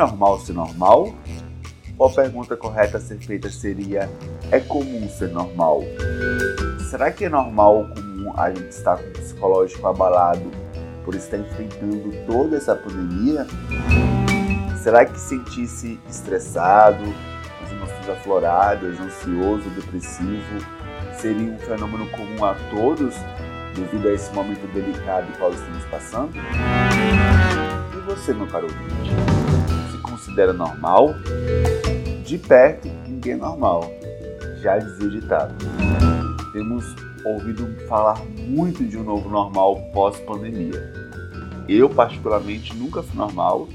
normal ser normal? Ou a pergunta correta a ser feita seria: é comum ser normal? Será que é normal ou comum a gente estar com o psicológico abalado por estar enfrentando toda essa pandemia? Será que sentir-se estressado, as emoções afloradas, ansioso, depressivo, seria um fenômeno comum a todos devido a esse momento delicado qual estamos passando? E você, meu caro ouvinte, considera normal? De perto, ninguém é normal, já dizia ditado. Temos ouvido falar muito de um novo normal pós-pandemia. Eu, particularmente, nunca fui normal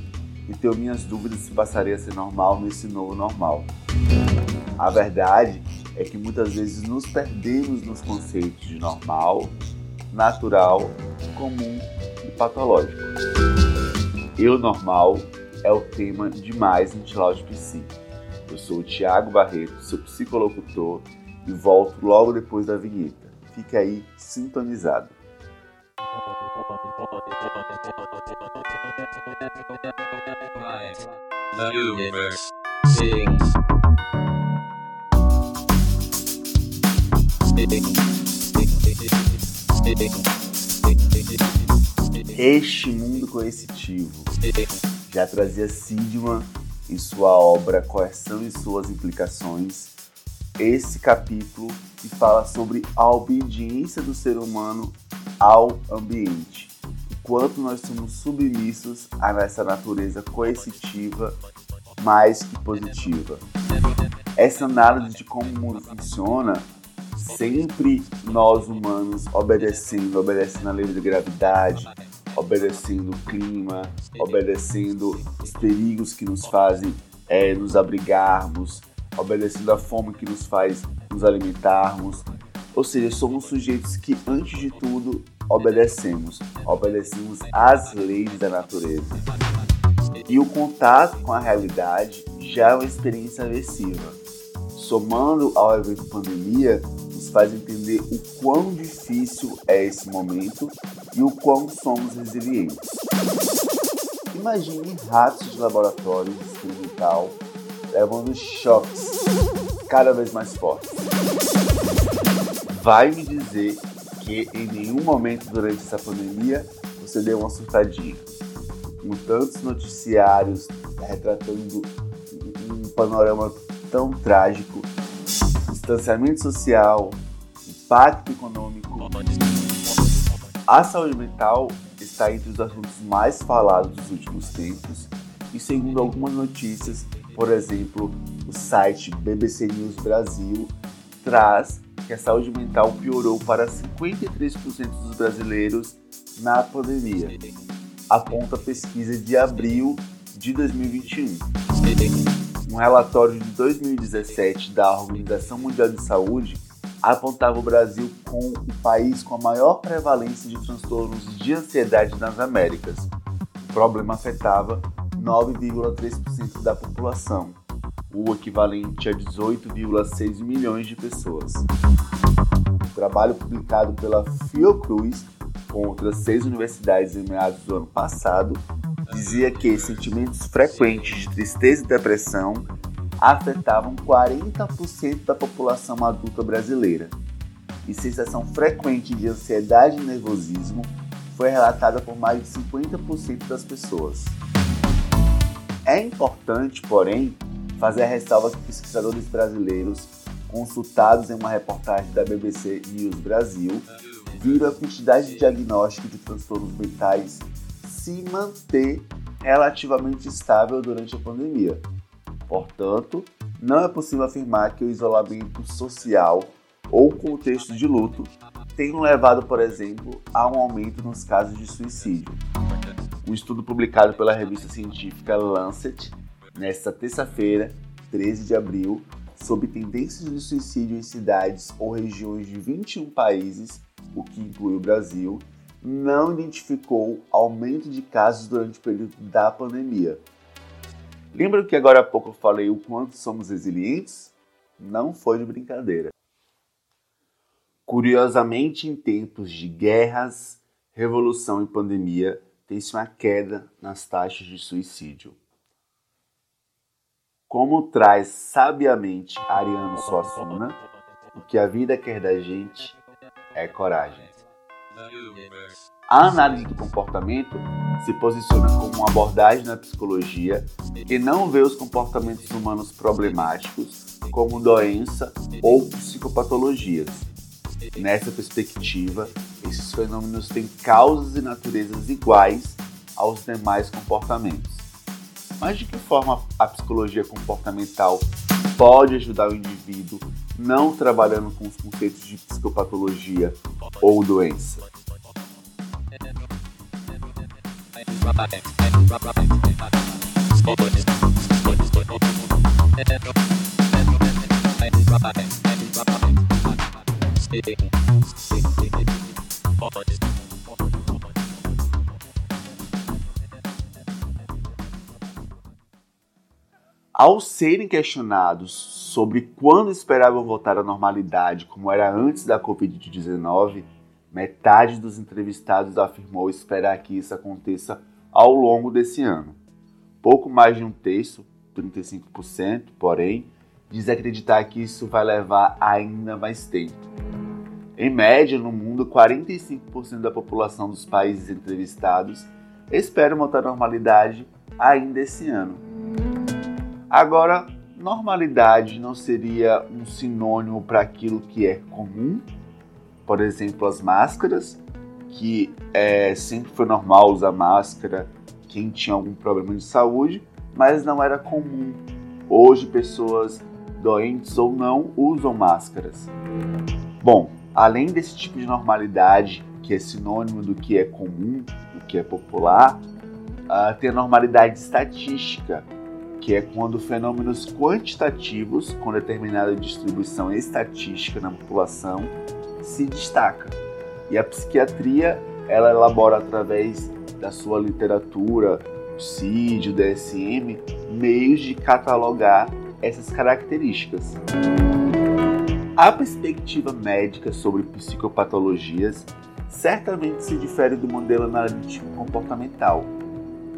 e tenho minhas dúvidas se passaria a ser normal nesse novo normal. A verdade é que muitas vezes nos perdemos nos conceitos de normal, natural, comum e patológico. Eu normal é o tema de mais no Tilaud Psi. Eu sou o Tiago Barreto, seu psicolocutor, e volto logo depois da vinheta. Fique aí sintonizado. Este mundo coercitivo já trazia Sidman em sua obra Coerção e suas implicações, esse capítulo que fala sobre a obediência do ser humano ao ambiente, o quanto nós somos submissos a essa natureza coercitiva mais que positiva. Essa análise de como o mundo funciona, sempre nós humanos obedecendo, obedecendo a lei da gravidade, obedecendo o clima, obedecendo os perigos que nos fazem é, nos abrigarmos, obedecendo a fome que nos faz nos alimentarmos. Ou seja, somos sujeitos que, antes de tudo, obedecemos, obedecemos às leis da natureza. E o contato com a realidade já é uma experiência aversiva. Somando ao evento pandemia, faz entender o quão difícil é esse momento e o quão somos resilientes. Imagine ratos de laboratório experimental levando choques cada vez mais fortes. Vai me dizer que em nenhum momento durante essa pandemia você deu uma surtadinha. Com tantos noticiários retratando um panorama tão trágico, distanciamento social, impacto econômico. A saúde mental está entre os assuntos mais falados dos últimos tempos e, segundo algumas notícias, por exemplo, o site BBC News Brasil traz que a saúde mental piorou para 53% dos brasileiros na pandemia, aponta a pesquisa de abril de 2021. Um relatório de 2017 da Organização Mundial de Saúde apontava o Brasil como o país com a maior prevalência de transtornos de ansiedade nas Américas. O problema afetava 9,3% da população, o equivalente a 18,6 milhões de pessoas. O trabalho publicado pela Fiocruz com outras seis universidades em meados do ano passado dizia que sentimentos frequentes de tristeza e depressão afetavam 40% da população adulta brasileira, e sensação frequente de ansiedade e nervosismo foi relatada por mais de 50% das pessoas. É importante, porém, fazer a ressalva que pesquisadores brasileiros consultados em uma reportagem da BBC News Brasil viram a quantidade de diagnóstico de transtornos mentais se manter relativamente estável durante a pandemia. Portanto, não é possível afirmar que o isolamento social ou contexto de luto tenham levado, por exemplo, a um aumento nos casos de suicídio. Um estudo publicado pela revista científica Lancet nesta terça-feira, 13 de abril, sobre tendências de suicídio em cidades ou regiões de 21 países, o que inclui o Brasil, não identificou aumento de casos durante o período da pandemia. Lembra que agora há pouco eu falei o quanto somos resilientes? Não foi de brincadeira. Curiosamente, em tempos de guerras, revolução e pandemia, tem-se uma queda nas taxas de suicídio. como traz sabiamente Ariano Suassuna, o que a vida quer da gente é coragem. A análise do comportamento se posiciona como uma abordagem na psicologia que não vê os comportamentos humanos problemáticos como doença ou psicopatologias. Nessa perspectiva, esses fenômenos têm causas e naturezas iguais aos demais comportamentos. Mas de que forma a psicologia comportamental pode ajudar o indivíduo não trabalhando com os conceitos de psicopatologia ou doença? Ao serem questionados sobre quando esperavam voltar à normalidade como era antes da Covid-19, metade dos entrevistados afirmou esperar que isso aconteça ao longo desse ano. Pouco mais de um terço, 35%, porém, diz acreditar que isso vai levar ainda mais tempo. Em média, no mundo, 45% da população dos países entrevistados espera voltar à normalidade ainda esse ano. Agora, normalidade não seria um sinônimo para aquilo que é comum? Por exemplo, as máscaras, que é, sempre foi normal usar máscara quem tinha algum problema de saúde, mas não era comum. Hoje, pessoas doentes ou não usam máscaras. Bom, além desse tipo de normalidade, que é sinônimo do que é comum, do que é popular, uh, tem a normalidade estatística, que é quando fenômenos quantitativos com determinada distribuição estatística na população se destacam. E a psiquiatria, ela elabora através da sua literatura, o CID, o DSM, meios de catalogar essas características. A perspectiva médica sobre psicopatologias certamente se difere do modelo analítico comportamental,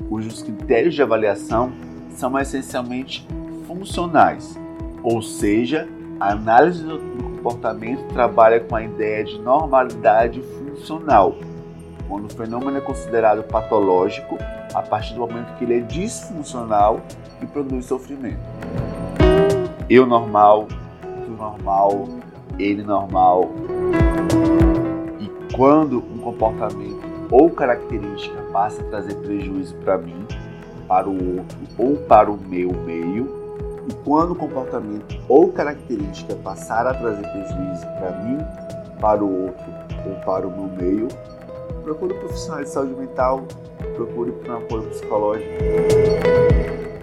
cujos critérios de avaliação são essencialmente funcionais, ou seja, a análise do comportamento trabalha com a ideia de normalidade funcional, quando o fenômeno é considerado patológico a partir do momento que ele é disfuncional e produz sofrimento. Eu normal, tu normal, ele normal. E quando um comportamento ou característica passa a trazer prejuízo para mim, para o outro ou para o meu meio, e quando o comportamento ou característica passar a trazer prejuízo para mim, para o outro ou para o meu meio, procure um profissional de saúde mental, procure um apoio psicológico.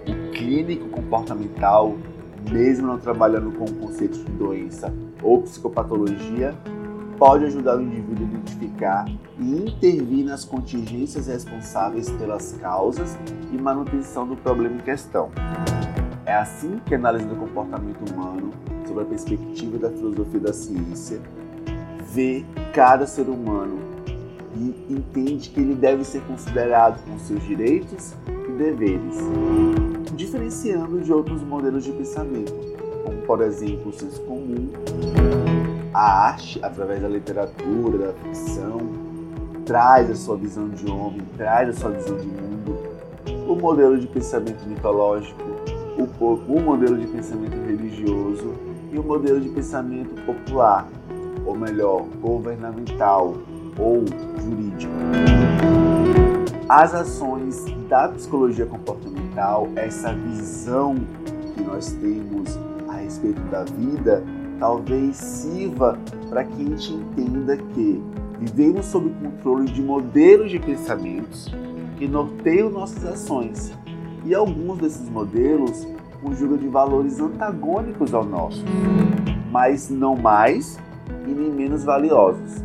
O clínico comportamental, mesmo não trabalhando com o conceito de doença ou psicopatologia, pode ajudar o indivíduo a identificar e intervir nas contingências responsáveis pelas causas e manutenção do problema em questão. É assim que a análise do comportamento humano, sob a perspectiva da filosofia da ciência, vê cada ser humano e entende que ele deve ser considerado com seus direitos e deveres, diferenciando de outros modelos de pensamento, como por exemplo o senso comum, a arte através da literatura, da ficção, traz a sua visão de homem, traz a sua visão de mundo, o modelo de pensamento mitológico o, o modelo de pensamento religioso e o modelo de pensamento popular, ou melhor, governamental ou jurídico. As ações da psicologia comportamental, essa visão que nós temos a respeito da vida, talvez sirva para que a gente entenda que vivemos sob controle de modelos de pensamentos que norteiam nossas ações. E alguns desses modelos conjuga de valores antagônicos ao nosso, mas não mais e nem menos valiosos.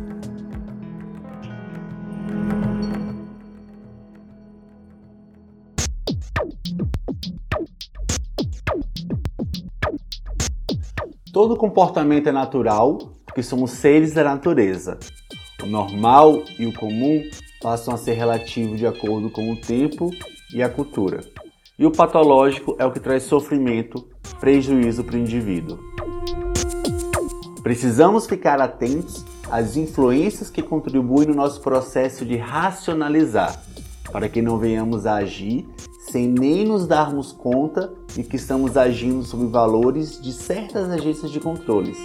Todo comportamento é natural porque somos seres da natureza. O normal e o comum passam a ser relativos de acordo com o tempo e a cultura. E o patológico é o que traz sofrimento, prejuízo para o indivíduo. Precisamos ficar atentos às influências que contribuem no nosso processo de racionalizar, para que não venhamos a agir sem nem nos darmos conta de que estamos agindo sob valores de certas agências de controles.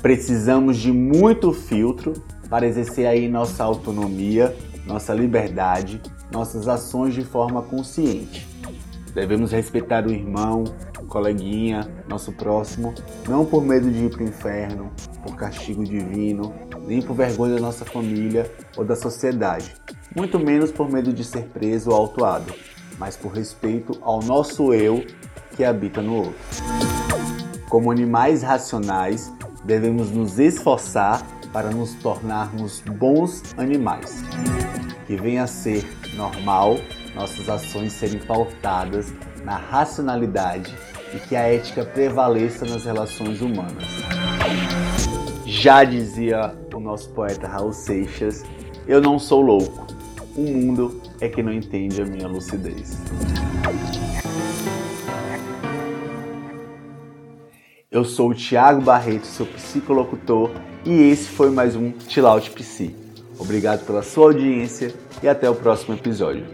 Precisamos de muito filtro para exercer aí nossa autonomia, nossa liberdade nossas ações de forma consciente. Devemos respeitar o irmão, o coleguinha, nosso próximo, não por medo de ir para o inferno, por castigo divino, nem por vergonha da nossa família ou da sociedade, muito menos por medo de ser preso ou autuado, mas por respeito ao nosso eu que habita no outro. Como animais racionais, devemos nos esforçar para nos tornarmos bons animais, que venha a ser normal nossas ações serem pautadas na racionalidade e que a ética prevaleça nas relações humanas. Já dizia o nosso poeta Raul Seixas, eu não sou louco, o mundo é que não entende a minha lucidez. Eu sou o Thiago Barreto, sou psicolocutor e esse foi mais um Chill Out. Obrigado pela sua audiência e até o próximo episódio.